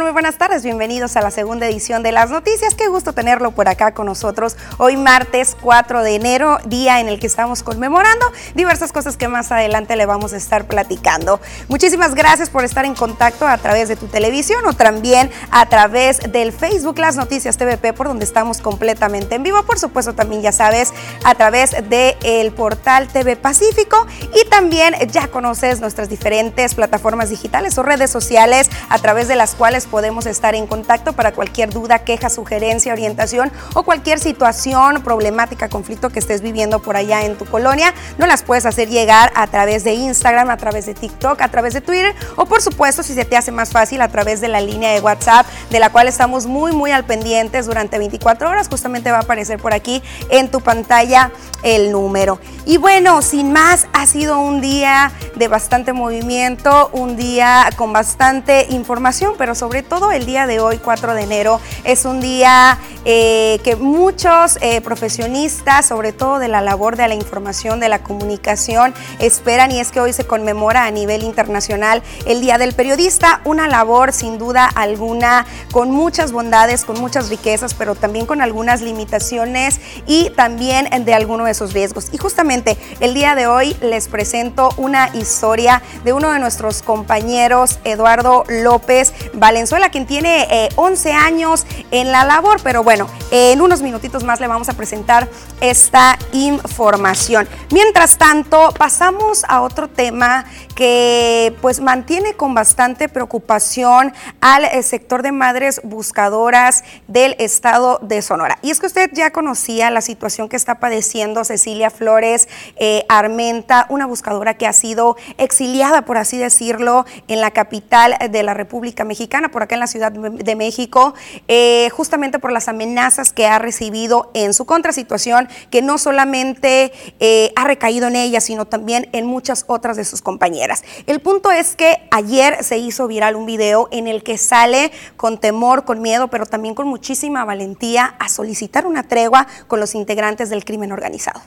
Muy buenas tardes, bienvenidos a la segunda edición de las noticias. Qué gusto tenerlo por acá con nosotros hoy martes 4 de enero, día en el que estamos conmemorando diversas cosas que más adelante le vamos a estar platicando. Muchísimas gracias por estar en contacto a través de tu televisión o también a través del Facebook Las Noticias TVP por donde estamos completamente en vivo. Por supuesto también ya sabes a través del portal TV Pacífico y también ya conoces nuestras diferentes plataformas digitales o redes sociales a través de las cuales podemos estar en contacto para cualquier duda, queja, sugerencia, orientación o cualquier situación, problemática, conflicto que estés viviendo por allá en tu colonia. No las puedes hacer llegar a través de Instagram, a través de TikTok, a través de Twitter o por supuesto si se te hace más fácil a través de la línea de WhatsApp de la cual estamos muy muy al pendientes durante 24 horas. Justamente va a aparecer por aquí en tu pantalla el número. Y bueno, sin más, ha sido un día de bastante movimiento, un día con bastante información, pero sobre todo el día de hoy, 4 de enero, es un día eh, que muchos eh, profesionistas, sobre todo de la labor de la información, de la comunicación, esperan y es que hoy se conmemora a nivel internacional el Día del Periodista, una labor sin duda alguna con muchas bondades, con muchas riquezas, pero también con algunas limitaciones y también de alguno de esos riesgos. Y justamente el día de hoy les presento una historia de uno de nuestros compañeros, Eduardo López Valenzuela, quien tiene 11 eh, años en la labor, pero bueno, bueno, en unos minutitos más le vamos a presentar esta información. Mientras tanto, pasamos a otro tema que pues mantiene con bastante preocupación al eh, sector de madres buscadoras del estado de Sonora. Y es que usted ya conocía la situación que está padeciendo Cecilia Flores eh, Armenta, una buscadora que ha sido exiliada, por así decirlo, en la capital de la República Mexicana, por acá en la Ciudad de México, eh, justamente por las amenazas que ha recibido en su contrasituación, que no solamente eh, ha recaído en ella, sino también en muchas otras de sus compañeras. El punto es que ayer se hizo viral un video en el que sale con temor, con miedo, pero también con muchísima valentía a solicitar una tregua con los integrantes del crimen organizado.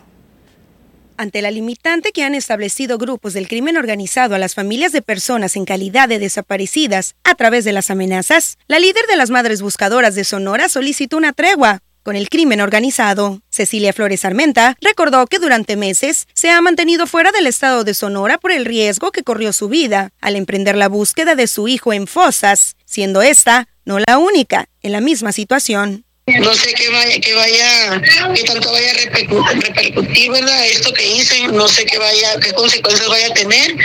Ante la limitante que han establecido grupos del crimen organizado a las familias de personas en calidad de desaparecidas a través de las amenazas, la líder de las Madres Buscadoras de Sonora solicitó una tregua con el crimen organizado. Cecilia Flores Armenta recordó que durante meses se ha mantenido fuera del estado de Sonora por el riesgo que corrió su vida al emprender la búsqueda de su hijo en fosas, siendo esta no la única en la misma situación. No sé qué vaya, que vaya, que tanto vaya a repercutir, ¿verdad? Esto que hice, no sé qué vaya, qué consecuencias vaya a tener,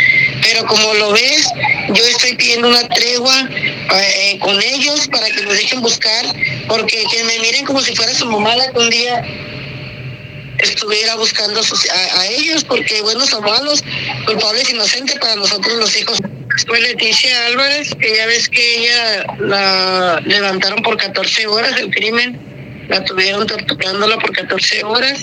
pero como lo ves, yo estoy pidiendo una tregua eh, con ellos para que nos dejen buscar, porque que me miren como si fuera su mamá la que un día estuviera buscando a, ellos, porque bueno, son malos, culpables inocentes para nosotros los hijos. Fue Leticia Álvarez, que ya ves que ella la levantaron por 14 horas el crimen, la tuvieron torturándola por 14 horas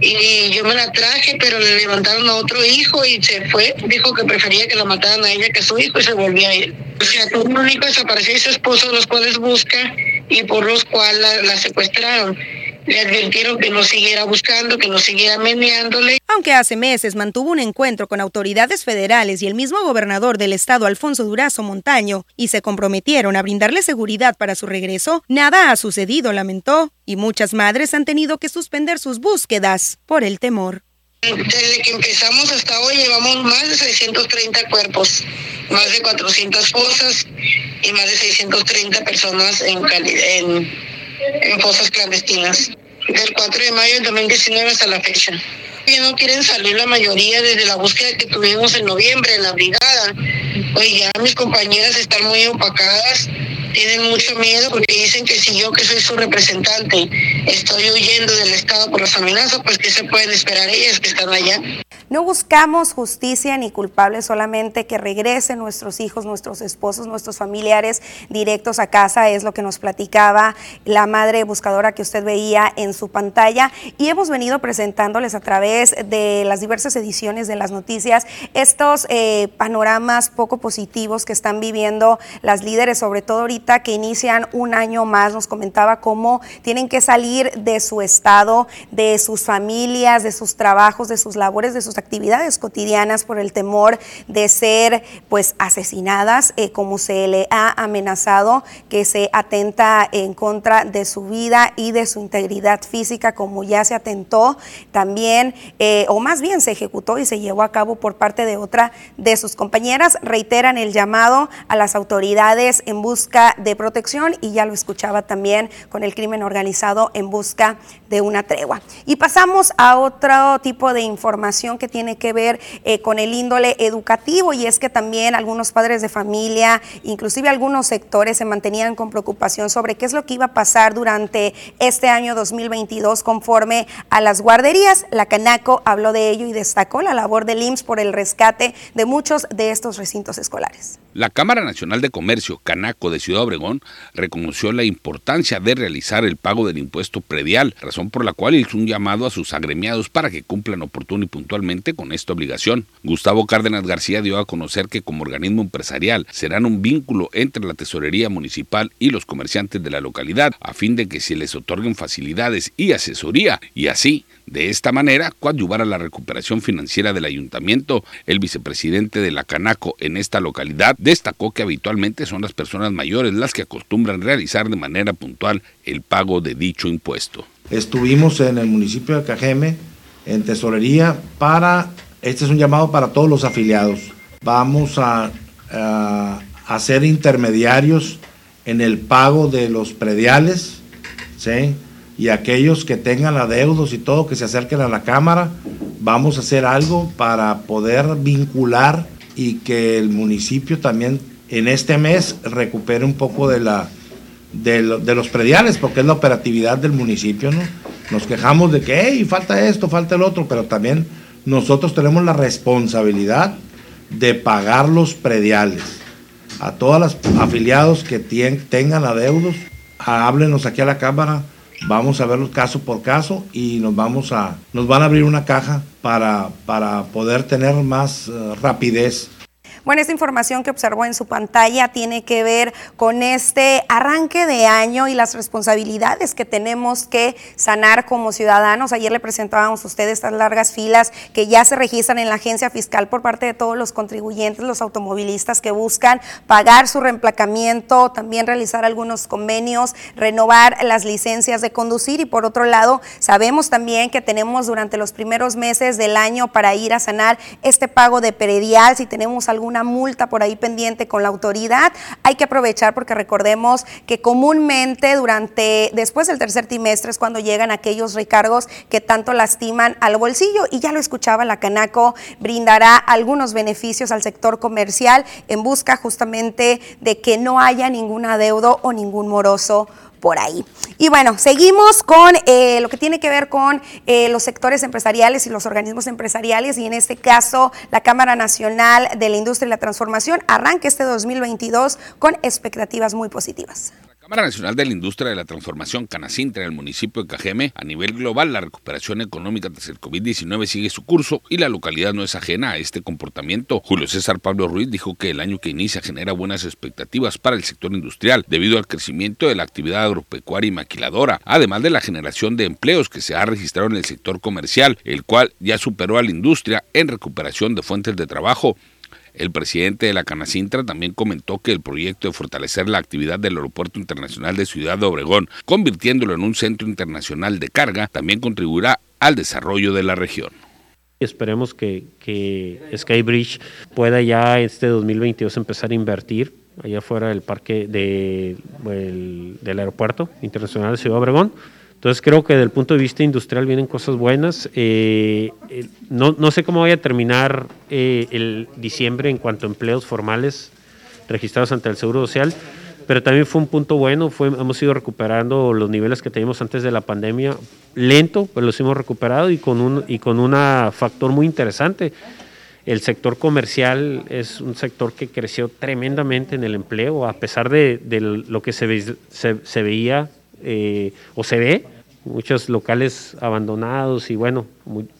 y yo me la traje, pero le levantaron a otro hijo y se fue. Dijo que prefería que la mataran a ella que a su hijo y se volvió a ir. O sea, un único desapareció y su esposo, los cuales busca y por los cuales la secuestraron le advirtieron que no siguiera buscando, que no siguiera meneándole. Aunque hace meses mantuvo un encuentro con autoridades federales y el mismo gobernador del estado, Alfonso Durazo Montaño, y se comprometieron a brindarle seguridad para su regreso, nada ha sucedido, lamentó, y muchas madres han tenido que suspender sus búsquedas por el temor. Desde que empezamos hasta hoy llevamos más de 630 cuerpos, más de 400 fosas y más de 630 personas en, en en fosas clandestinas, del 4 de mayo del 2019 hasta la fecha. Ya no quieren salir la mayoría desde la búsqueda que tuvimos en noviembre en la brigada. Oye, ya mis compañeras están muy opacadas, tienen mucho miedo porque dicen que si yo que soy su representante estoy huyendo del Estado por las amenazas, pues que se pueden esperar ellas que están allá. No buscamos justicia ni culpables, solamente que regresen nuestros hijos, nuestros esposos, nuestros familiares directos a casa, es lo que nos platicaba la madre buscadora que usted veía en su pantalla. Y hemos venido presentándoles a través de las diversas ediciones de las noticias estos eh, panoramas poco positivos que están viviendo las líderes, sobre todo ahorita que inician un año más. Nos comentaba cómo tienen que salir de su estado, de sus familias, de sus trabajos, de sus labores, de sus actividades cotidianas por el temor de ser pues asesinadas, eh, como se le ha amenazado que se atenta en contra de su vida y de su integridad física, como ya se atentó también, eh, o más bien se ejecutó y se llevó a cabo por parte de otra de sus compañeras. Reiteran el llamado a las autoridades en busca de protección y ya lo escuchaba también con el crimen organizado en busca de una tregua. Y pasamos a otro tipo de información que tiene que ver eh, con el índole educativo y es que también algunos padres de familia, inclusive algunos sectores se mantenían con preocupación sobre qué es lo que iba a pasar durante este año 2022 conforme a las guarderías. La Canaco habló de ello y destacó la labor del IMSS por el rescate de muchos de estos recintos escolares. La Cámara Nacional de Comercio, Canaco de Ciudad Obregón, reconoció la importancia de realizar el pago del impuesto predial, razón por la cual hizo un llamado a sus agremiados para que cumplan oportuno y puntualmente con esta obligación. Gustavo Cárdenas García dio a conocer que como organismo empresarial serán un vínculo entre la tesorería municipal y los comerciantes de la localidad, a fin de que se les otorguen facilidades y asesoría, y así de esta manera, coadyuvar a la recuperación financiera del ayuntamiento, el vicepresidente de la Canaco en esta localidad destacó que habitualmente son las personas mayores las que acostumbran realizar de manera puntual el pago de dicho impuesto. Estuvimos en el municipio de Cajeme, en tesorería, para, este es un llamado para todos los afiliados. Vamos a, a, ser intermediarios en el pago de los prediales, ¿sí? Y aquellos que tengan adeudos y todo, que se acerquen a la Cámara. Vamos a hacer algo para poder vincular y que el municipio también en este mes recupere un poco de, la, de, los prediales, porque es la operatividad del municipio, ¿no? Nos quejamos de que, hey, falta esto, falta el otro, pero también nosotros tenemos la responsabilidad de pagar los prediales. A todos los afiliados que tengan adeudos, háblenos aquí a la Cámara Vamos a verlos caso por caso y nos vamos a, nos van a abrir una caja para, para poder tener más eh, rapidez bueno, esta información que observó en su pantalla tiene que ver con este arranque de año y las responsabilidades que tenemos que sanar como ciudadanos. Ayer le presentábamos a ustedes estas largas filas que ya se registran en la agencia fiscal por parte de todos los contribuyentes, los automovilistas que buscan pagar su reemplacamiento, también realizar algunos convenios, renovar las licencias de conducir y por otro lado, sabemos también que tenemos durante los primeros meses del año para ir a sanar este pago de peredial, si tenemos algún una multa por ahí pendiente con la autoridad. Hay que aprovechar porque recordemos que comúnmente durante, después del tercer trimestre es cuando llegan aquellos recargos que tanto lastiman al bolsillo y ya lo escuchaba, la Canaco brindará algunos beneficios al sector comercial en busca justamente de que no haya ningún adeudo o ningún moroso por ahí. Y bueno, seguimos con eh, lo que tiene que ver con eh, los sectores empresariales y los organismos empresariales y en este caso la Cámara Nacional de la Industria y la Transformación arranca este 2022 con expectativas muy positivas. Cámara Nacional de la Industria de la Transformación Canacintra en el municipio de Cajeme, a nivel global la recuperación económica tras el COVID-19 sigue su curso y la localidad no es ajena a este comportamiento. Julio César Pablo Ruiz dijo que el año que inicia genera buenas expectativas para el sector industrial debido al crecimiento de la actividad agropecuaria y maquiladora, además de la generación de empleos que se ha registrado en el sector comercial, el cual ya superó a la industria en recuperación de fuentes de trabajo. El presidente de la Canacintra también comentó que el proyecto de fortalecer la actividad del Aeropuerto Internacional de Ciudad de Obregón, convirtiéndolo en un centro internacional de carga, también contribuirá al desarrollo de la región. Esperemos que, Skybridge pueda ya este 2022 empezar a invertir allá fuera del parque de, del Aeropuerto Internacional de Ciudad de Obregón entonces creo que desde el punto de vista industrial vienen cosas buenas. Eh, no, no, sé cómo vaya a terminar eh, el diciembre en cuanto a empleos formales registrados ante el Seguro Social, pero también fue un punto bueno, fue, hemos ido recuperando los niveles que teníamos antes de la pandemia, lento, pero los hemos recuperado y con un y con un factor muy interesante. El sector comercial es un sector que creció tremendamente en el empleo, a pesar de, lo que se, se, se veía eh, o se ve muchos locales abandonados y bueno,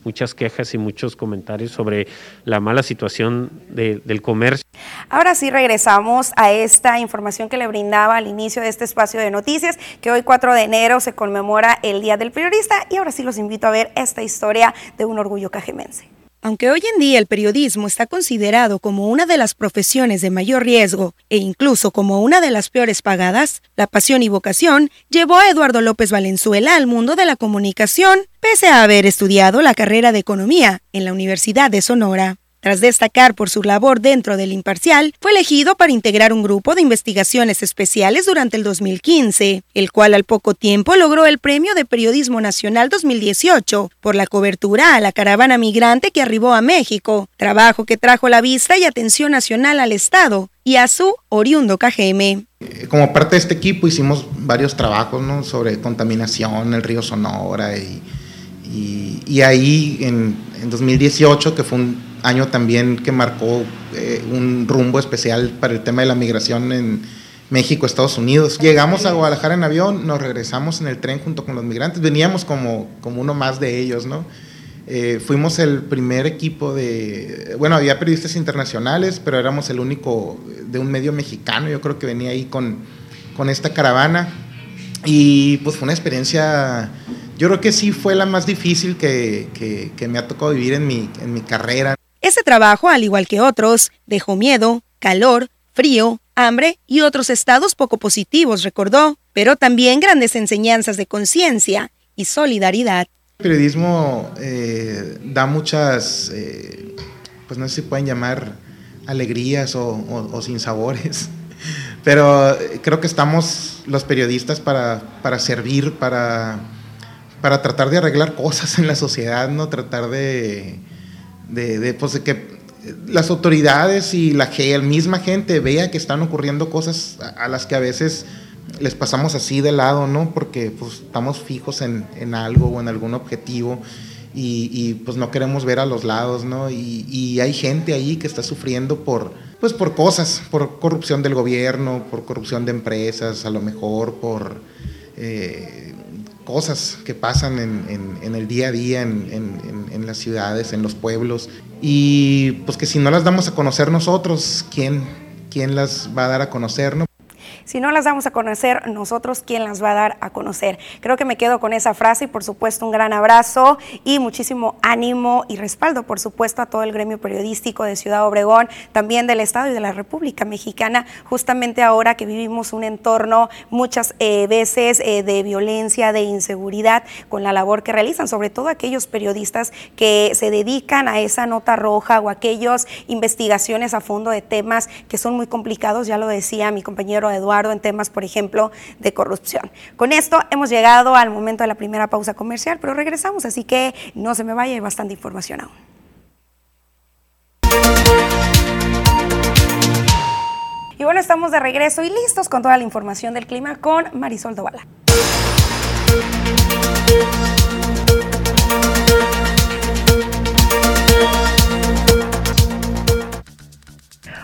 muchas quejas y muchos comentarios sobre la mala situación del comercio. Ahora sí regresamos a esta información que le brindaba al inicio de este espacio de noticias, que hoy 4 de enero se conmemora el Día del Periodista y ahora sí los invito a ver esta historia de un orgullo cajemense. Aunque hoy en día el periodismo está considerado como una de las profesiones de mayor riesgo e incluso como una de las peores pagadas, la pasión y vocación llevó a Eduardo López Valenzuela al mundo de la comunicación, pese a haber estudiado la carrera de economía en la Universidad de Sonora. Tras destacar por su labor dentro del imparcial, fue elegido para integrar un grupo de investigaciones especiales durante el 2015, el cual al poco tiempo logró el Premio de Periodismo Nacional 2018 por la cobertura a la caravana migrante que arribó a México, trabajo que trajo la vista y atención nacional al Estado y a su oriundo KGM. Eh, como parte de este equipo hicimos varios trabajos sobre contaminación, el río Sonora y, ahí en 2018, que fue un año también que marcó eh, un rumbo especial para el tema de la migración en México, Estados Unidos. Llegamos a Guadalajara en avión, nos regresamos en el tren junto con los migrantes, veníamos como, como uno más de ellos, ¿no? Eh, fuimos el primer equipo de, bueno, había periodistas internacionales, pero éramos el único de un medio mexicano, yo creo que venía ahí con, con esta caravana. Y pues fue una experiencia, yo creo que sí fue la más difícil que, que, que me ha tocado vivir en mi, en mi carrera. Ese trabajo, al igual que otros, dejó miedo, calor, frío, hambre y otros estados poco positivos, recordó, pero también grandes enseñanzas de conciencia y solidaridad. El periodismo eh, da muchas, eh, pues no sé si pueden llamar alegrías o, o, sinsabores, pero creo que estamos los periodistas para, para servir, para, para tratar de arreglar cosas en la sociedad, no tratar de de, pues, de que las autoridades y la, misma gente vea que están ocurriendo cosas a, las que a veces les pasamos así de lado, ¿no? Porque pues, estamos fijos en, en algo o en algún objetivo y, pues no queremos ver a los lados, ¿no? Y, y, hay gente ahí que está sufriendo por, pues por cosas, por corrupción del gobierno, por corrupción de empresas, a lo mejor por... Eh, cosas que pasan en, el día a día, en, las ciudades, en los pueblos, y pues que si no las damos a conocer nosotros, ¿quién, quién las va a dar a conocer? ¿no? Si no las damos a conocer, nosotros, ¿quién las va a dar a conocer? Creo que me quedo con esa frase y por supuesto un gran abrazo y muchísimo ánimo y respaldo, por supuesto, a todo el gremio periodístico de Ciudad Obregón, también del Estado y de la República Mexicana, justamente ahora que vivimos un entorno muchas eh, veces eh, de violencia, de inseguridad, con la labor que realizan, sobre todo aquellos periodistas que se dedican a esa nota roja o aquellos investigaciones a fondo de temas que son muy complicados, ya lo decía mi compañero Eduardo en temas, por ejemplo, de corrupción. Con esto hemos llegado al momento de la primera pausa comercial, pero regresamos, así que no se me vaya, hay bastante información aún. Y bueno, estamos de regreso y listos con toda la información del clima con Marisol Dovala.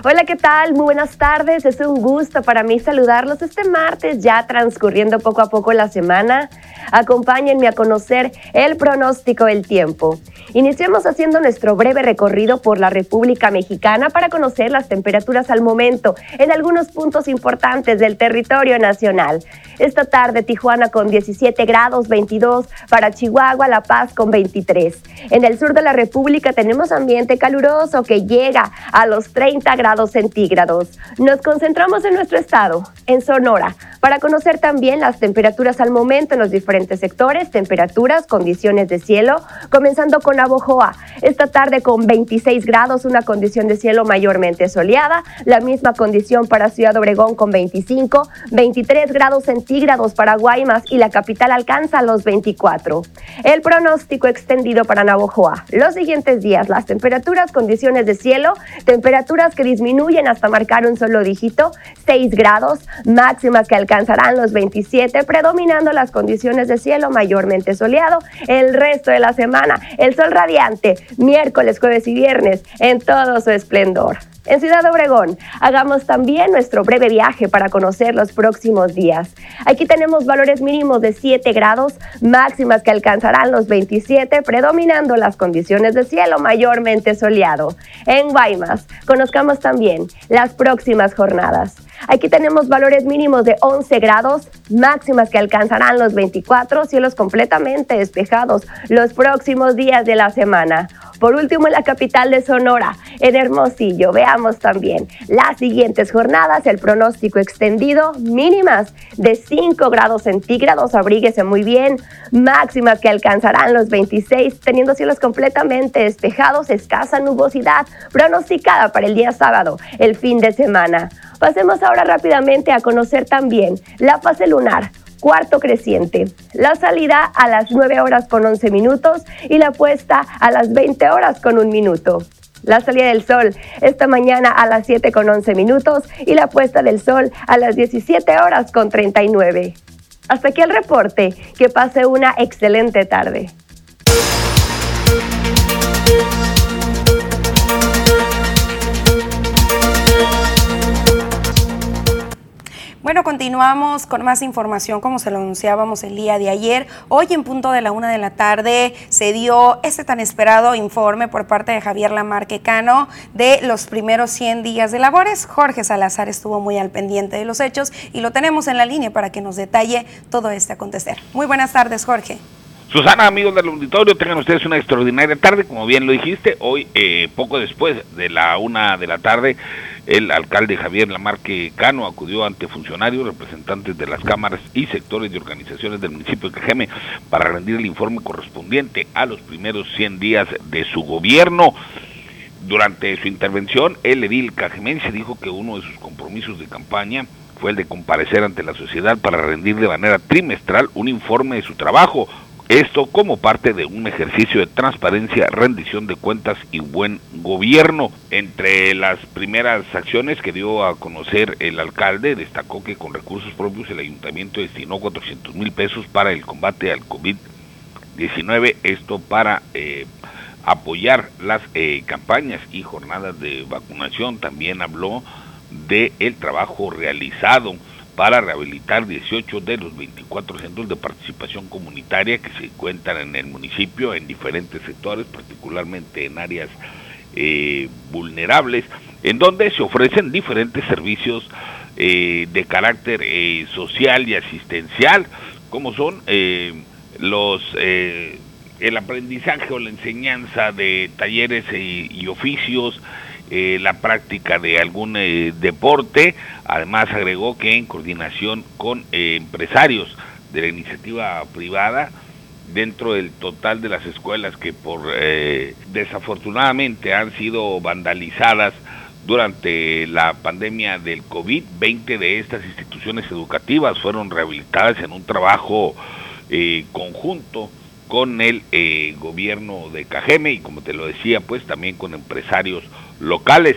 Hola, ¿qué tal? Muy buenas tardes. Es un gusto para mí saludarlos este martes, ya transcurriendo poco a poco la semana. Acompáñenme a conocer el pronóstico del tiempo. Iniciamos haciendo nuestro breve recorrido por la República Mexicana para conocer las temperaturas al momento en algunos puntos importantes del territorio nacional. Esta tarde Tijuana con 17 grados 22, para Chihuahua, La Paz con 23. En el sur de la República tenemos ambiente caluroso que llega a los 30 grados centígrados. Nos concentramos en nuestro estado, en Sonora, para conocer también las temperaturas al momento en los diferentes sectores, temperaturas, condiciones de cielo, comenzando con Abojoa. Esta tarde con 26 grados, una condición de cielo mayormente soleada, la misma condición para Ciudad Obregón con 25, 23 grados centígrados para Guaymas y la capital alcanza los 24. El pronóstico extendido para Navojoa. Los siguientes días, las temperaturas, condiciones de cielo, temperaturas que disminuyen hasta marcar un solo dígito, 6 grados, máximas que alcanzarán los 27, predominando las condiciones de cielo mayormente soleado el resto de la semana. El sol radiante, miércoles, jueves y viernes, en todo su esplendor en Ciudad Obregón. Hagamos también nuestro breve viaje para conocer los próximos días. Aquí tenemos valores mínimos de 7 grados, máximas que alcanzarán los 27, predominando las condiciones de cielo mayormente soleado. En Guaymas, conozcamos también las próximas jornadas. Aquí tenemos valores mínimos de 11 grados, máximas que alcanzarán los 24, cielos completamente despejados los próximos días de la semana. Por último, en la capital de Sonora, en Hermosillo, veamos también las siguientes jornadas, el pronóstico extendido, mínimas de 5 grados centígrados, abríguese muy bien, máximas que alcanzarán los 26, teniendo cielos completamente despejados, escasa nubosidad pronosticada para el día sábado, el fin de semana. Pasemos ahora rápidamente a conocer también la fase lunar cuarto creciente. La salida a las 9 horas con 11 minutos y la puesta a las 20 horas con un minuto. La salida del sol esta mañana a las 7 con 11 minutos y la puesta del sol a las 17 horas con 39. Hasta aquí el reporte. Que pase una excelente tarde. Bueno, continuamos con más información, como se lo anunciábamos el día de ayer. Hoy, en punto de la una de la tarde, se dio este tan esperado informe por parte de Javier Lamarque Cano de los primeros 100 días de labores. Jorge Salazar estuvo muy al pendiente de los hechos y lo tenemos en la línea para que nos detalle todo este acontecer. Muy buenas tardes, Jorge. Susana, amigos del auditorio, tengan ustedes una extraordinaria tarde, como bien lo dijiste, hoy eh, poco después de la una de la tarde el alcalde Javier Lamarque Cano acudió ante funcionarios, representantes de las cámaras y sectores de organizaciones del municipio de Cajeme para rendir el informe correspondiente a los primeros 100 días de su gobierno. Durante su intervención, el edil cajemense dijo que uno de sus compromisos de campaña fue el de comparecer ante la sociedad para rendir de manera trimestral un informe de su trabajo, esto como parte de un ejercicio de transparencia, rendición de cuentas y buen gobierno. Entre las primeras acciones que dio a conocer el alcalde, destacó que con recursos propios el ayuntamiento destinó 400 mil pesos para el combate al COVID-19, esto para eh, apoyar las eh, campañas y jornadas de vacunación. También habló de el trabajo realizado para rehabilitar 18 de los 24 centros de participación comunitaria que se encuentran en el municipio en diferentes sectores, particularmente en áreas eh, vulnerables, en donde se ofrecen diferentes servicios eh, de carácter eh, social y asistencial, como son los el aprendizaje o la enseñanza de talleres y oficios, la práctica de algún deporte. Además agregó que en coordinación con eh, empresarios de la iniciativa privada, dentro del total de las escuelas que por desafortunadamente han sido vandalizadas durante la pandemia del COVID, 20 de estas instituciones educativas fueron rehabilitadas en un trabajo conjunto con el gobierno de Cajeme y como te lo decía, pues también con empresarios locales.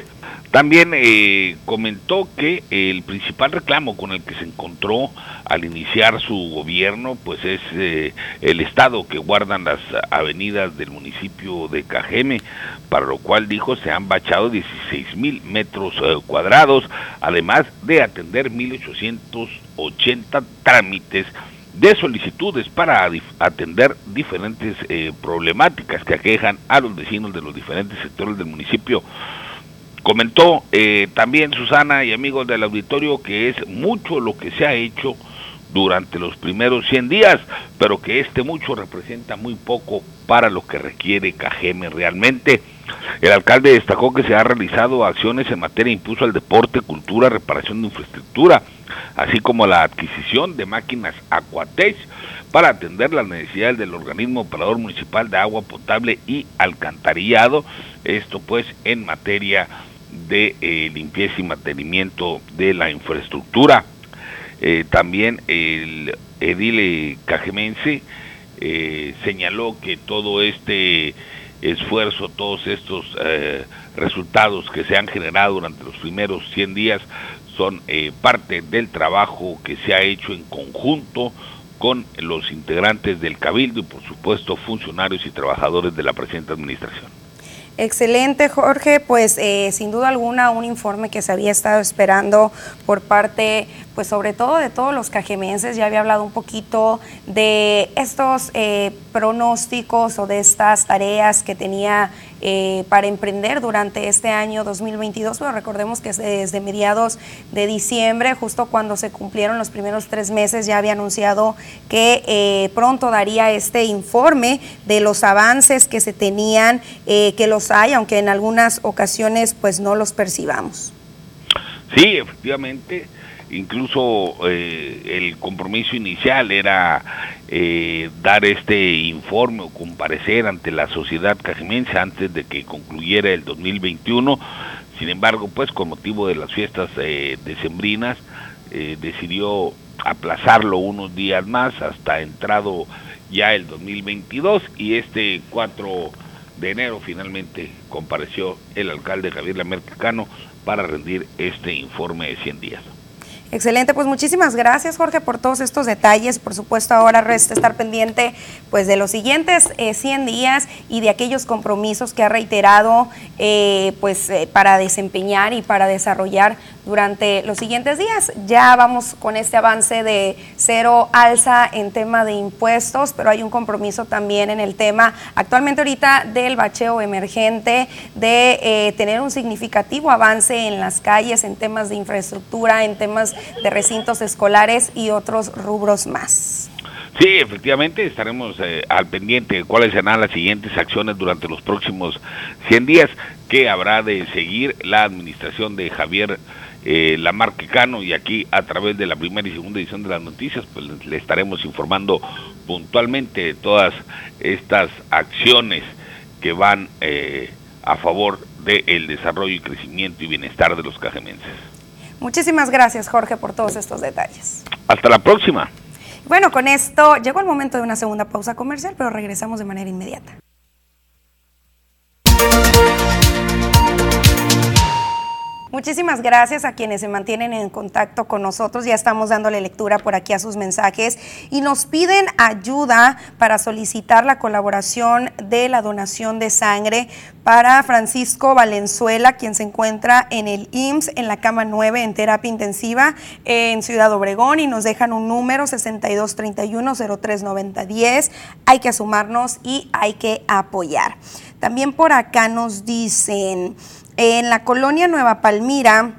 También eh, comentó que el principal reclamo con el que se encontró al iniciar su gobierno, pues es eh, el estado que guardan las avenidas del municipio de Cajeme, para lo cual dijo se han bachado 16 mil metros eh, cuadrados, además de atender 1.880 trámites de solicitudes para atender diferentes eh, problemáticas que aquejan a los vecinos de los diferentes sectores del municipio. Comentó eh, también Susana y amigos del auditorio que es mucho lo que se ha hecho durante los primeros 100 días, pero que este mucho representa muy poco para lo que requiere Cajeme realmente. El alcalde destacó que se han realizado acciones en materia de impulso al deporte, cultura, reparación de infraestructura, así como la adquisición de máquinas Aquatech para atender las necesidades del organismo operador municipal de agua potable y alcantarillado, esto pues en materia de eh, limpieza y mantenimiento de la infraestructura. Eh, también el edile cajemense eh, señaló que todo este esfuerzo, todos estos resultados que se han generado durante los primeros 100 días son eh, parte del trabajo que se ha hecho en conjunto con los integrantes del Cabildo y por supuesto funcionarios y trabajadores de la presente administración. Excelente, Jorge. Pues eh, sin duda alguna un informe que se había estado esperando por parte pues sobre todo de todos los cajemenses. Ya había hablado un poquito de estos eh, pronósticos o de estas tareas que tenía eh, para emprender durante este año 2022, pero recordemos que desde mediados de diciembre, justo cuando se cumplieron los primeros tres meses, ya había anunciado que eh, pronto daría este informe de los avances que se tenían, eh, que los hay, aunque en algunas ocasiones pues no los percibamos. Sí, efectivamente incluso eh, el compromiso inicial era eh, dar este informe o comparecer ante la sociedad cajimense antes de que concluyera el 2021. Sin embargo, pues con motivo de las fiestas eh, decembrinas, decidió aplazarlo unos días más hasta entrado ya el 2022 y este 4 de enero finalmente compareció el alcalde Javier Lamercano para rendir este informe de 100 días. Excelente, pues muchísimas gracias Jorge por todos estos detalles. Por supuesto, ahora resta estar pendiente pues de los siguientes 100 eh, días y de aquellos compromisos que ha reiterado eh, pues eh, para desempeñar y para desarrollar durante los siguientes días. Ya vamos con este avance de cero alza en tema de impuestos, pero hay un compromiso también en el tema actualmente ahorita del bacheo emergente, de tener un significativo avance en las calles, en temas de infraestructura, en temas de recintos escolares y otros rubros más. Sí, efectivamente, estaremos eh, al pendiente de cuáles serán las siguientes acciones durante los próximos 100 días que habrá de seguir la administración de Javier eh, Lamarquecano y aquí a través de la primera y segunda edición de las noticias, pues le estaremos informando puntualmente de todas estas acciones que van eh, a favor del desarrollo y crecimiento y bienestar de los cajemenses. Muchísimas gracias, Jorge, por todos estos detalles. Hasta la próxima. Bueno, con esto llegó el momento de una segunda pausa comercial, pero regresamos de manera inmediata. Muchísimas gracias a quienes se mantienen en contacto con nosotros. Ya estamos dándole lectura por aquí a sus mensajes y nos piden ayuda para solicitar la colaboración de la donación de sangre para Francisco Valenzuela, quien se encuentra en el IMSS en la cama 9 en terapia intensiva en Ciudad Obregón y nos dejan un número 6231-039010. Hay que asumarnos y hay que apoyar. También por acá nos dicen... En la colonia Nueva Palmira,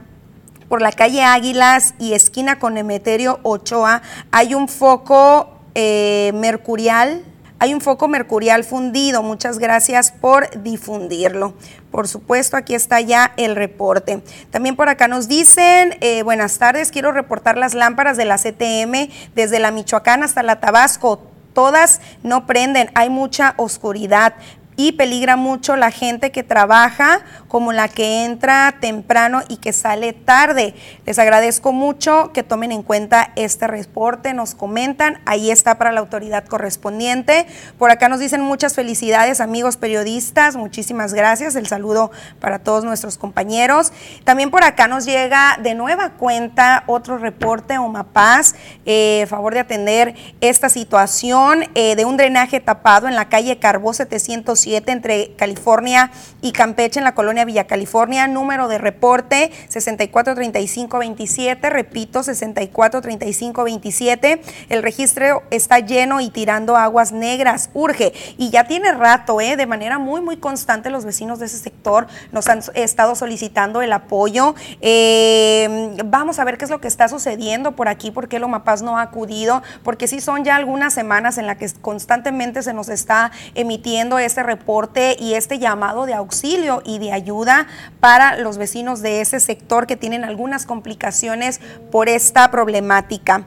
por la calle Águilas y esquina con Emeterio Ochoa, hay un foco eh, mercurial. Hay un foco mercurial fundido. Muchas gracias por difundirlo. Por supuesto, aquí está ya el reporte. También por acá nos dicen, eh, buenas tardes, quiero reportar las lámparas de la CTM desde la Michoacán hasta la Tabasco. Todas no prenden, hay mucha oscuridad y peligra mucho la gente que trabaja como la que entra temprano y que sale tarde. Les agradezco mucho que tomen en cuenta este reporte, nos comentan, ahí está para la autoridad correspondiente. Por acá nos dicen muchas felicidades amigos periodistas, muchísimas gracias, el saludo para todos nuestros compañeros. También por acá nos llega de nueva cuenta otro reporte, Omapaz, eh, favor de atender esta situación eh, de un drenaje tapado en la calle Carbó 700 entre California y Campeche en la colonia Villa California. Número de reporte 643527, repito, 643527. El registro está lleno y tirando aguas negras, urge. Y ya tiene rato, ¿eh? de manera muy, muy constante los vecinos de ese sector nos han estado solicitando el apoyo. Eh, vamos a ver qué es lo que está sucediendo por aquí, por qué Lomapaz no ha acudido, porque sí son ya algunas semanas en las que constantemente se nos está emitiendo este reporte reporte y este llamado de auxilio y de ayuda para los vecinos de ese sector que tienen algunas complicaciones por esta problemática.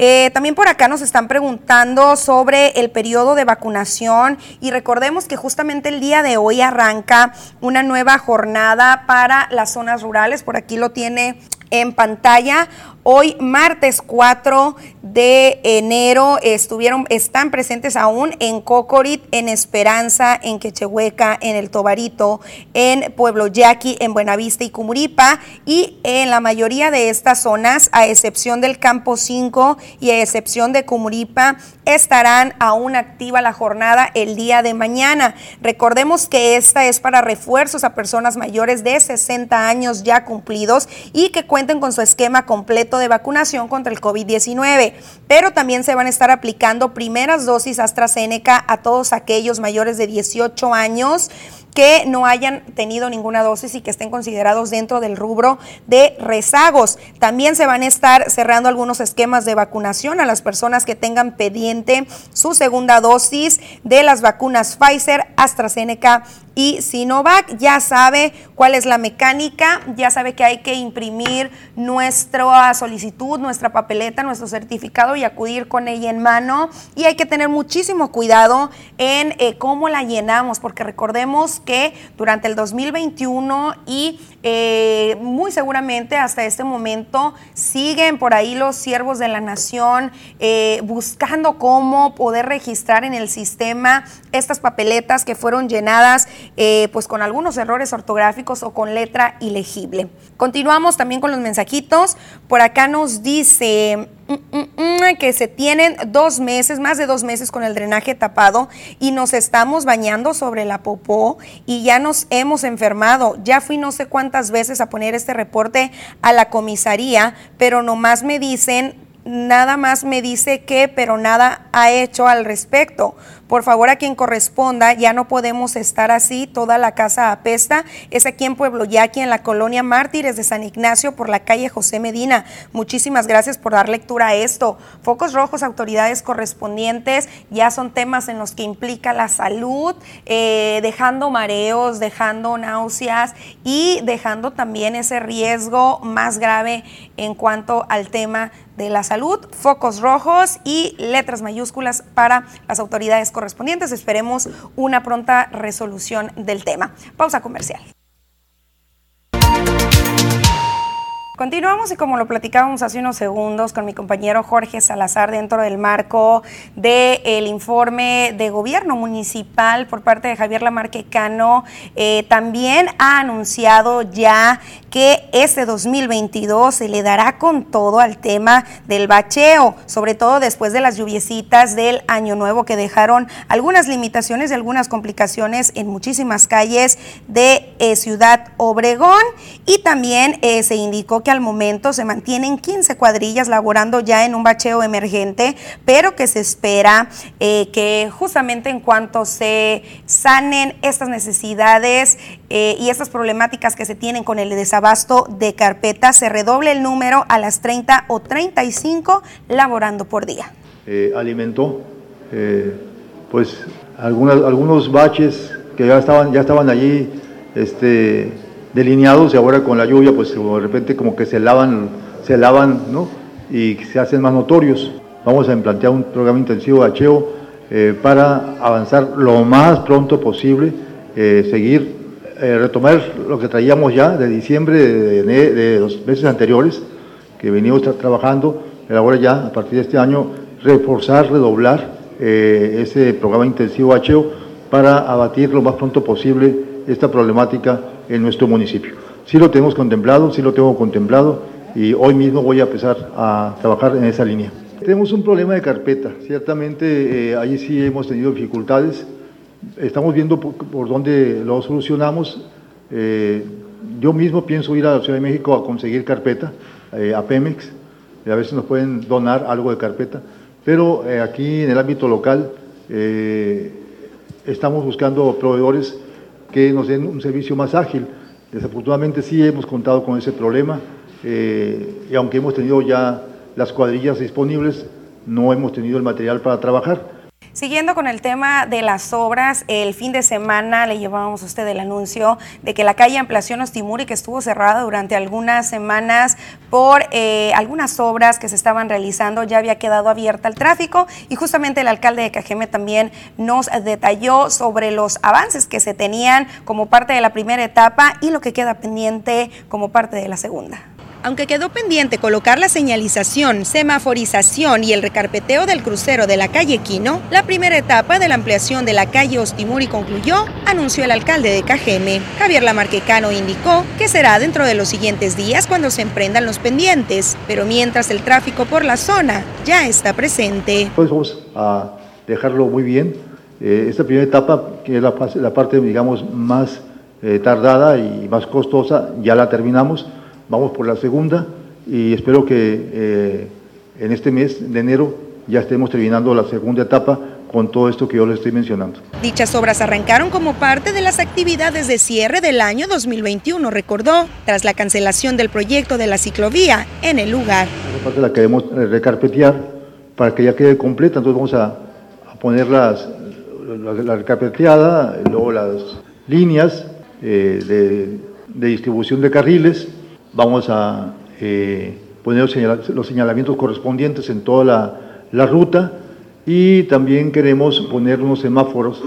Eh, también por acá nos están preguntando sobre el periodo de vacunación y recordemos que justamente el día de hoy arranca una nueva jornada para las zonas rurales. Por aquí lo tiene en pantalla. Hoy, martes 4 de enero, estuvieron, están presentes aún en Cocorit, en Esperanza, en Quechehueca, en El Tobarito, en Pueblo Yaqui, en Buenavista y Cumuripa. Y en la mayoría de estas zonas, a excepción del Campo 5 y a excepción de Cumuripa, estarán aún activa la jornada el día de mañana. Recordemos que esta es para refuerzos a personas mayores de 60 años ya cumplidos y que cuenten con su esquema completo de vacunación contra el COVID-19, pero también se van a estar aplicando primeras dosis AstraZeneca a todos aquellos mayores de 18 años que no hayan tenido ninguna dosis y que estén considerados dentro del rubro de rezagos. También se van a estar cerrando algunos esquemas de vacunación a las personas que tengan pendiente su segunda dosis de las vacunas Pfizer, AstraZeneca y Sinovac. Ya sabe cuál es la mecánica, ya sabe que hay que imprimir nuestra solicitud, nuestra papeleta, nuestro certificado y acudir con ella en mano. Y hay que tener muchísimo cuidado en eh, cómo la llenamos, porque recordemos que durante el 2021 y eh, muy seguramente hasta este momento siguen por ahí los siervos de la nación eh, buscando cómo poder registrar en el sistema estas papeletas que fueron llenadas pues con algunos errores ortográficos o con letra ilegible. Continuamos también con los mensajitos. Por acá nos dice que se tienen dos meses, más de dos meses con el drenaje tapado y nos estamos bañando sobre la popó y ya nos hemos enfermado. Ya fui no sé cuántas veces a poner este reporte a la comisaría, pero nomás me dicen, nada más me dice que, pero nada ha hecho al respecto. Por favor, a quien corresponda, ya no podemos estar así, toda la casa apesta. Es aquí en Pueblo Yaqui, en la colonia Mártires de San Ignacio, por la calle José Medina. Muchísimas gracias por dar lectura a esto. Focos rojos, autoridades correspondientes, ya son temas en los que implica la salud, eh, dejando mareos, dejando náuseas y dejando también ese riesgo más grave en cuanto al tema de la salud, focos rojos y letras mayúsculas para las autoridades correspondientes. Esperemos una pronta resolución del tema. Pausa comercial. Continuamos y como lo platicábamos hace unos segundos con mi compañero Jorge Salazar dentro del marco del informe de gobierno municipal por parte de Javier Lamarquecano, eh, también ha anunciado ya que este 2022 se le dará con todo al tema del bacheo, sobre todo después de las lluviecitas del año nuevo que dejaron algunas limitaciones y algunas complicaciones en muchísimas calles de eh, Ciudad Obregón. Y también eh, se indicó que al momento se mantienen 15 cuadrillas laborando ya en un bacheo emergente, pero que se espera eh, que justamente en cuanto se sanen estas necesidades eh, y estas problemáticas que se tienen con el desabasto de carpetas, se redoble el número a las 30 o 35 laborando por día. Eh, alimentó pues algunas, algunos baches que ya estaban, ya estaban allí este, delineados y ahora con la lluvia pues de repente como que se lavan, se lavan ¿no? y se hacen más notorios. Vamos a implantar un programa intensivo de acheo eh, para avanzar lo más pronto posible, eh, seguir, eh, retomar lo que traíamos ya de diciembre de, los meses anteriores, que venimos trabajando, pero ahora ya a partir de este año reforzar, redoblar ese programa intensivo de acheo para abatir lo más pronto posible esta problemática en nuestro municipio. Sí lo tenemos contemplado, sí lo tengo contemplado y hoy mismo voy a empezar a trabajar en esa línea. Tenemos un problema de carpeta, ciertamente eh, allí sí hemos tenido dificultades, estamos viendo por, dónde lo solucionamos. Eh, yo mismo pienso ir a la Ciudad de México a conseguir carpeta, eh, a Pemex, a ver si nos pueden donar algo de carpeta, pero aquí en el ámbito local estamos buscando proveedores que nos den un servicio más ágil. Desafortunadamente sí hemos contado con ese problema eh, y aunque hemos tenido ya las cuadrillas disponibles, no hemos tenido el material para trabajar. Siguiendo con el tema de las obras, el fin de semana le llevábamos a usted el anuncio de que la calle Ampliación Ostimuri, que estuvo cerrada durante algunas semanas por eh, algunas obras que se estaban realizando, ya había quedado abierta al tráfico y justamente el alcalde de Cajeme también nos detalló sobre los avances que se tenían como parte de la primera etapa y lo que queda pendiente como parte de la segunda. Aunque quedó pendiente colocar la señalización, semaforización y el recarpeteo del crucero de la calle Quino, la primera etapa de la ampliación de la calle Ostimuri concluyó, anunció el alcalde de Cajeme. Javier Lamarquecano indicó que será dentro de los siguientes días cuando se emprendan los pendientes, pero mientras el tráfico por la zona ya está presente. Pues vamos a dejarlo muy bien. Eh, esta primera etapa, que es la, parte, digamos, más eh, tardada y más costosa, ya la terminamos vamos por la segunda y espero que eh, en este mes de enero ya estemos terminando la segunda etapa con todo esto que yo les estoy mencionando. Dichas obras arrancaron como parte de las actividades de cierre del año 2021, recordó, tras la cancelación del proyecto de la ciclovía en el lugar. Esa parte la queremos recarpetear para que ya quede completa, entonces vamos a, poner las, la, recarpeteada, luego las líneas eh, de, de, distribución de carriles, vamos a eh, poner los, señalamientos correspondientes en toda la, ruta y también queremos poner unos semáforos,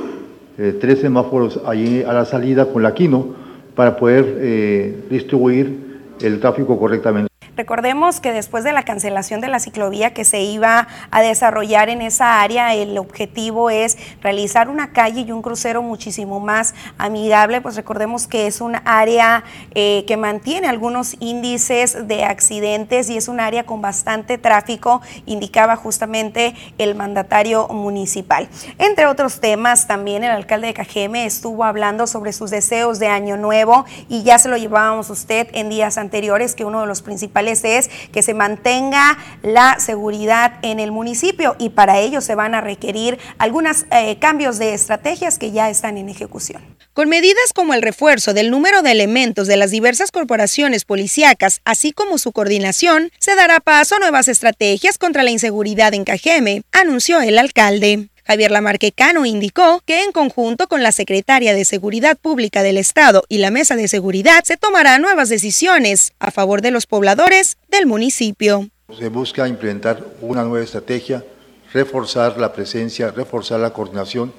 eh, tres semáforos allí a la salida con la Quino para poder eh, distribuir el tráfico correctamente. Recordemos que después de la cancelación de la ciclovía que se iba a desarrollar en esa área, el objetivo es realizar una calle y un crucero muchísimo más amigable, pues recordemos que es un área eh, que mantiene algunos índices de accidentes y es un área con bastante tráfico, indicaba justamente el mandatario municipal. Entre otros temas, también el alcalde de Cajeme estuvo hablando sobre sus deseos de año nuevo y ya se lo llevábamos usted en días anteriores, que uno de los principales es que se mantenga la seguridad en el municipio y para ello se van a requerir algunos eh, cambios de estrategias que ya están en ejecución. Con medidas como el refuerzo del número de elementos de las diversas corporaciones policíacas, así como su coordinación, se dará paso a nuevas estrategias contra la inseguridad en Cajeme, anunció el alcalde. Javier Lamarquecano indicó que en conjunto con la Secretaria de Seguridad Pública del Estado y la Mesa de Seguridad se tomarán nuevas decisiones a favor de los pobladores del municipio. Se busca implementar una nueva estrategia, reforzar la presencia, reforzar la coordinación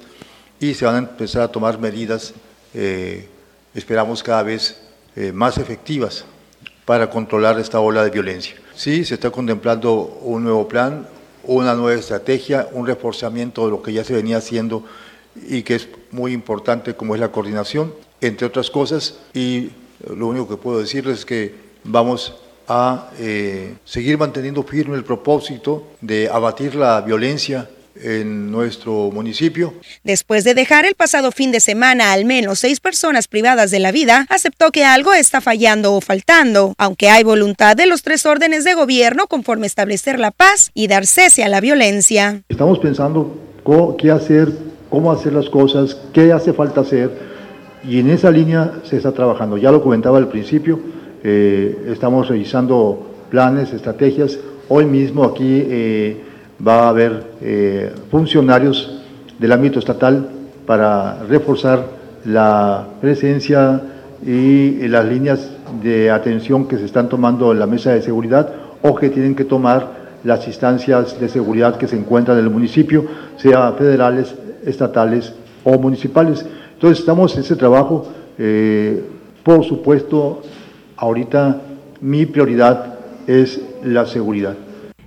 y se van a empezar a tomar medidas, eh, esperamos cada vez eh, más efectivas para controlar esta ola de violencia. Sí, se está contemplando un nuevo plan, una nueva estrategia, un reforzamiento de lo que ya se venía haciendo y que es muy importante como es la coordinación, entre otras cosas. Y lo único que puedo decirles es que vamos a eh, seguir manteniendo firme el propósito de abatir la violencia en nuestro municipio. Después de dejar el pasado fin de semana al menos seis personas privadas de la vida, aceptó que algo está fallando o faltando, aunque hay voluntad de los tres órdenes de gobierno conforme establecer la paz y dar cese a la violencia. Estamos pensando qué hacer, cómo hacer las cosas, qué hace falta hacer, y en esa línea se está trabajando. Ya lo comentaba al principio, eh, estamos revisando planes, estrategias. Hoy mismo aquí... Eh, va a haber eh, funcionarios del ámbito estatal para reforzar la presencia y las líneas de atención que se están tomando en la mesa de seguridad o que tienen que tomar las instancias de seguridad que se encuentran en el municipio, sea federales, estatales o municipales. Entonces estamos en ese trabajo. Eh, por supuesto, ahorita mi prioridad es la seguridad.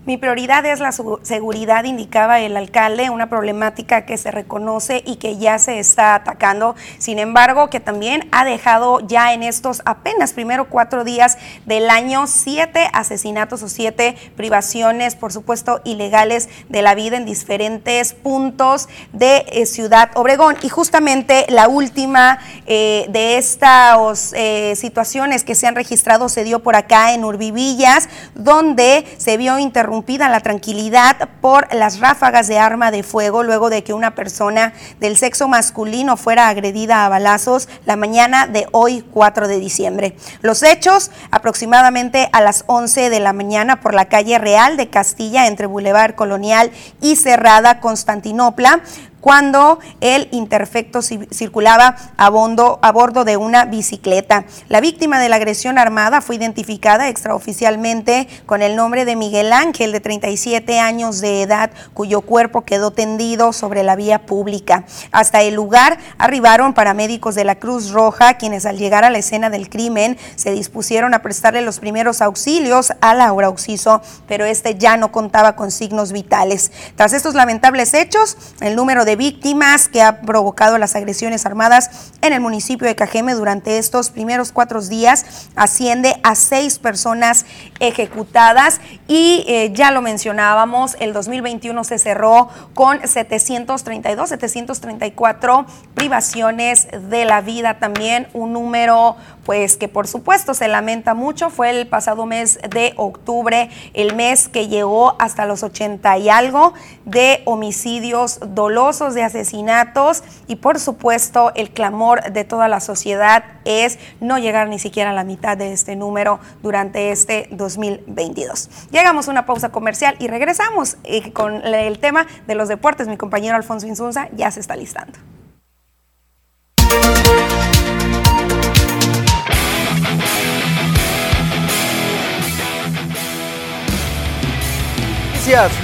Mi prioridad es la seguridad, indicaba el alcalde, una problemática que se reconoce y que ya se está atacando. Sin embargo, que también ha dejado ya en estos apenas primero cuatro días del año siete asesinatos o siete privaciones, por supuesto, ilegales de la vida en diferentes puntos de eh, Ciudad Obregón. Y justamente la última eh, de estas eh, situaciones que se han registrado se dio por acá en Urbivillas, donde se vio interrumpido la tranquilidad por las ráfagas de arma de fuego luego de que una persona del sexo masculino fuera agredida a balazos la mañana de hoy 4 de diciembre. Los hechos aproximadamente a las 11 de la mañana por la calle Real de Castilla entre Boulevard Colonial y Cerrada Constantinopla cuando el interfecto circulaba a, a bordo de una bicicleta. La víctima de la agresión armada fue identificada extraoficialmente con el nombre de Miguel Ángel, de 37 años de edad, cuyo cuerpo quedó tendido sobre la vía pública. Hasta el lugar arribaron paramédicos de la Cruz Roja, quienes al llegar a la escena del crimen se dispusieron a prestarle los primeros auxilios a Laura Oxiso, pero este ya no contaba con signos vitales. Tras estos lamentables hechos, el número de víctimas que ha provocado las agresiones armadas en el municipio de Cajeme durante estos primeros cuatro días. Asciende a seis personas ejecutadas y eh, ya lo mencionábamos, el 2021 se cerró con 732, 734 privaciones de la vida. También, un número pues que por supuesto se lamenta mucho, fue el pasado mes de octubre, el mes que llegó hasta los 80 y algo de homicidios dolosos, de asesinatos y por supuesto el clamor de toda la sociedad es no llegar ni siquiera a la mitad de este número durante este 2022. Llegamos a una pausa comercial y regresamos eh, con el tema de los deportes. Mi compañero Alfonso Insunza ya se está listando.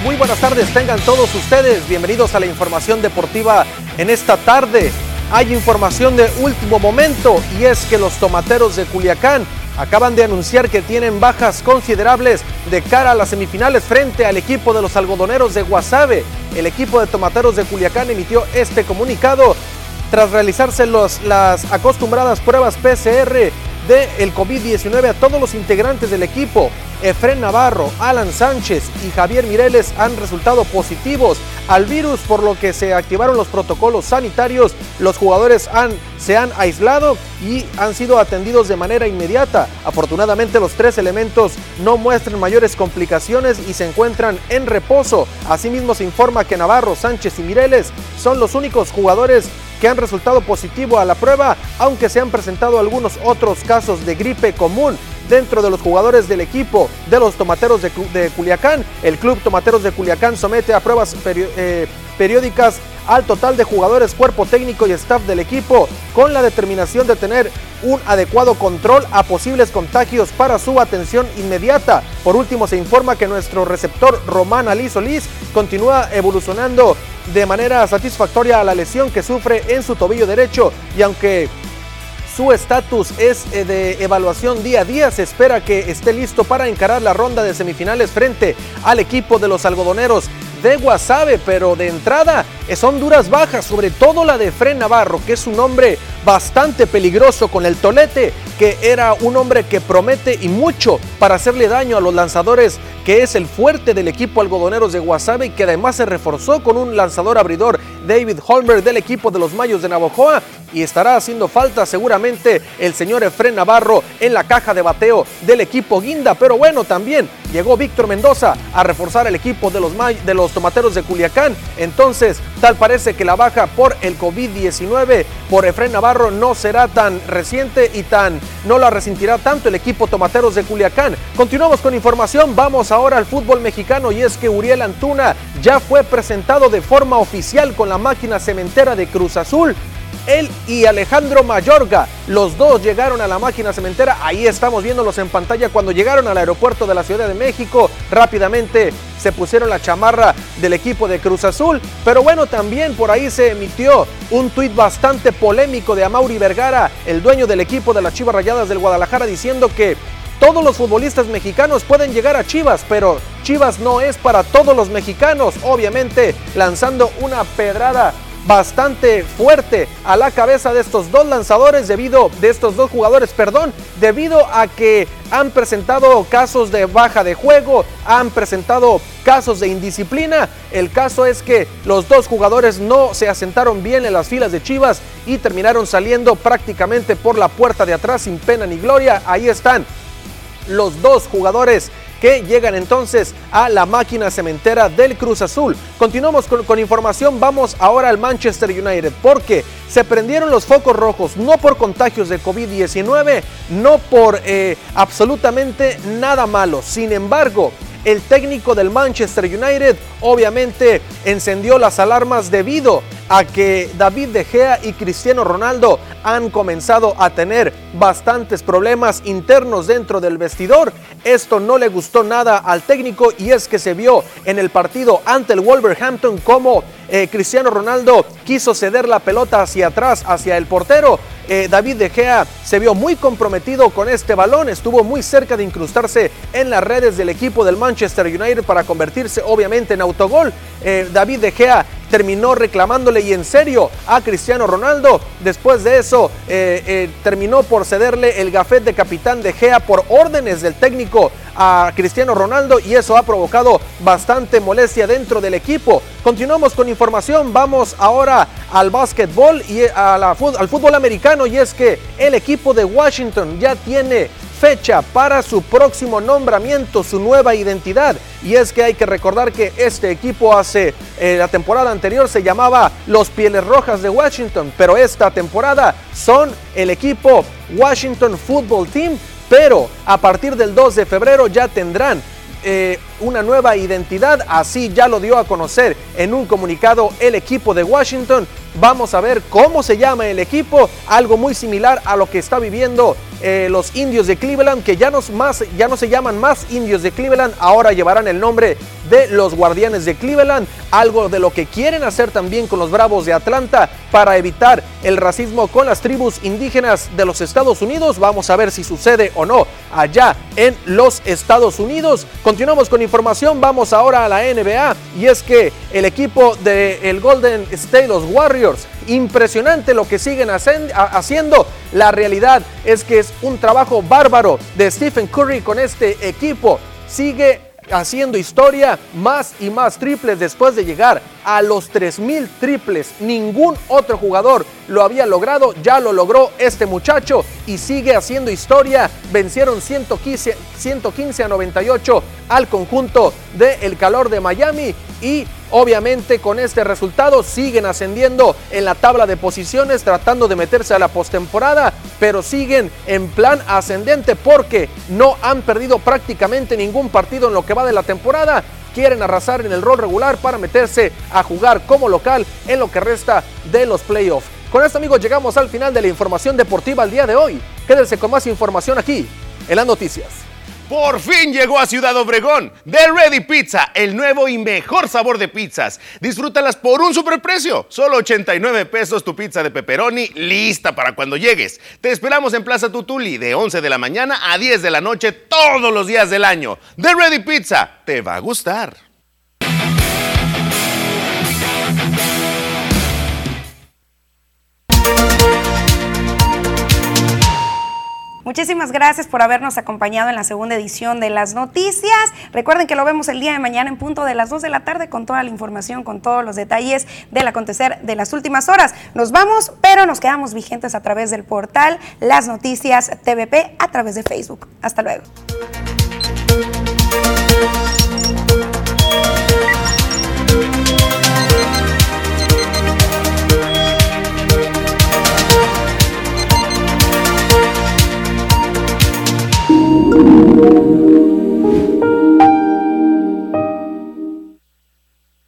Muy buenas tardes, tengan todos ustedes. Bienvenidos a la información deportiva en esta tarde. Hay información de último momento y es que los tomateros de Culiacán acaban de anunciar que tienen bajas considerables de cara a las semifinales frente al equipo de los algodoneros de Guasave. El equipo de tomateros de Culiacán emitió este comunicado tras realizarse las acostumbradas pruebas PCR del el COVID-19 a todos los integrantes del equipo. Efren Navarro, Alan Sánchez y Javier Mireles han resultado positivos al virus, por lo que se activaron los protocolos sanitarios. Los jugadores se han aislado y han sido atendidos de manera inmediata. Afortunadamente los tres elementos no muestran mayores complicaciones y se encuentran en reposo. Asimismo se informa que Navarro, Sánchez y Mireles son los únicos jugadores que han resultado positivo a la prueba, aunque se han presentado algunos otros casos de gripe común dentro de los jugadores del equipo de los Tomateros de, Culiacán. El Club Tomateros de Culiacán somete a pruebas eh, periódicas al total de jugadores, cuerpo técnico y staff del equipo con la determinación de tener un adecuado control a posibles contagios para su atención inmediata. Por último, se informa que nuestro receptor Román Ali Solís continúa evolucionando de manera satisfactoria a la lesión que sufre en su tobillo derecho y aunque su estatus es eh, de evaluación día a día. Se espera que esté listo para encarar la ronda de semifinales frente al equipo de los algodoneros de Guasave, pero de entrada son duras bajas, sobre todo la de Fren Navarro, que es un hombre bastante peligroso con el tolete, que era un hombre que promete y mucho para hacerle daño a los lanzadores, que es el fuerte del equipo algodoneros de Guasave y que además se reforzó con un lanzador abridor, David Holmer del equipo de los Mayos de Navojoa, y estará haciendo falta seguramente el señor Efren Navarro en la caja de bateo del equipo Guinda. Pero bueno, también llegó Víctor Mendoza a reforzar el equipo de los, de los tomateros de Culiacán. Entonces, tal parece que la baja por el COVID-19 por Efren Navarro no será tan reciente y tan no la resentirá tanto el equipo tomateros de Culiacán. Continuamos con información, vamos ahora al fútbol mexicano y es que Uriel Antuna ya fue presentado de forma oficial con la máquina cementera de Cruz Azul él y Alejandro Mayorga, los dos llegaron a la máquina cementera. Ahí estamos viéndolos en pantalla cuando llegaron al aeropuerto de la Ciudad de México. Rápidamente se pusieron la chamarra del equipo de Cruz Azul. Pero bueno, también por ahí se emitió un tuit bastante polémico de Amauri Vergara, el dueño del equipo de las Chivas Rayadas del Guadalajara, diciendo que todos los futbolistas mexicanos pueden llegar a Chivas, pero Chivas no es para todos los mexicanos, obviamente lanzando una pedrada bastante fuerte a la cabeza de estos dos lanzadores debido de estos dos jugadores, perdón, debido a que han presentado casos de baja de juego, han presentado casos de indisciplina. El caso es que los dos jugadores no se asentaron bien en las filas de Chivas y terminaron saliendo prácticamente por la puerta de atrás sin pena ni gloria. Ahí están los dos jugadores que llegan entonces a la máquina cementera del Cruz Azul. Continuamos con, información, vamos ahora al Manchester United porque se prendieron los focos rojos, no por contagios de COVID-19, no por eh, absolutamente nada malo. Sin embargo, el técnico del Manchester United obviamente encendió las alarmas debido a que David De Gea y Cristiano Ronaldo han comenzado a tener bastantes problemas internos dentro del vestidor. Esto no le gustó nada al técnico y es que se vio en el partido ante el Wolverhampton como eh, Cristiano Ronaldo quiso ceder la pelota hacia atrás, hacia el portero. Eh, David De Gea se vio muy comprometido con este balón, estuvo muy cerca de incrustarse en las redes del equipo del Manchester United para convertirse obviamente en autogol. Eh, David De Gea terminó reclamándole y en serio a Cristiano Ronaldo. Después de eso, eh, eh, terminó por cederle el gafet de capitán de Gea por órdenes del técnico a Cristiano Ronaldo y eso ha provocado bastante molestia dentro del equipo. Continuamos con información, vamos ahora al básquetbol y al fútbol americano y es que el equipo de Washington ya tiene fecha para su próximo nombramiento, su nueva identidad. Y es que hay que recordar que este equipo hace eh, la temporada anterior se llamaba los Pieles Rojas de Washington, pero esta temporada son el equipo Washington Football Team, pero a partir del 2 de febrero ya tendrán eh, una nueva identidad, así ya lo dio a conocer en un comunicado el equipo de Washington. Vamos a ver cómo se llama el equipo, algo muy similar a lo que está viviendo eh, los indios de Cleveland, que ya no, más, ya no se llaman más indios de Cleveland, ahora llevarán el nombre de los guardianes de Cleveland, algo de lo que quieren hacer también con los Bravos de Atlanta para evitar el racismo con las tribus indígenas de los Estados Unidos. Vamos a ver si sucede o no allá en los Estados Unidos. Continuamos con información, vamos ahora a la NBA y es que el equipo del el Golden State, los Warriors, impresionante lo que siguen haciendo. La realidad es que es un trabajo bárbaro de Stephen Curry con este equipo. Sigue haciendo historia, más y más triples después de llegar a los 3.000 triples. Ningún otro jugador lo había logrado, ya lo logró este muchacho y sigue haciendo historia. Vencieron 115, 115 a 98 al conjunto de El Calor de Miami y obviamente con este resultado siguen ascendiendo en la tabla de posiciones tratando de meterse a la postemporada, pero siguen en plan ascendente porque no han perdido prácticamente ningún partido en lo que va de la temporada quieren arrasar en el rol regular para meterse a jugar como local en lo que resta de los playoffs. Con esto amigos llegamos al final de la información deportiva el día de hoy. Quédense con más información aquí en las noticias. Por fin llegó a Ciudad Obregón. The Ready Pizza, el nuevo y mejor sabor de pizzas. Disfrútalas por un superprecio. Solo 89 pesos tu pizza de pepperoni, lista para cuando llegues. Te esperamos en Plaza Tutuli de 11 de la mañana a 10 de la noche todos los días del año. The Ready Pizza, te va a gustar. Muchísimas gracias por habernos acompañado en la segunda edición de las noticias. Recuerden que lo vemos el día de mañana en punto de las 2 de la tarde con toda la información, con todos los detalles del acontecer de las últimas horas. Nos vamos, pero nos quedamos vigentes a través del portal Las Noticias TVP a través de Facebook. Hasta luego. You.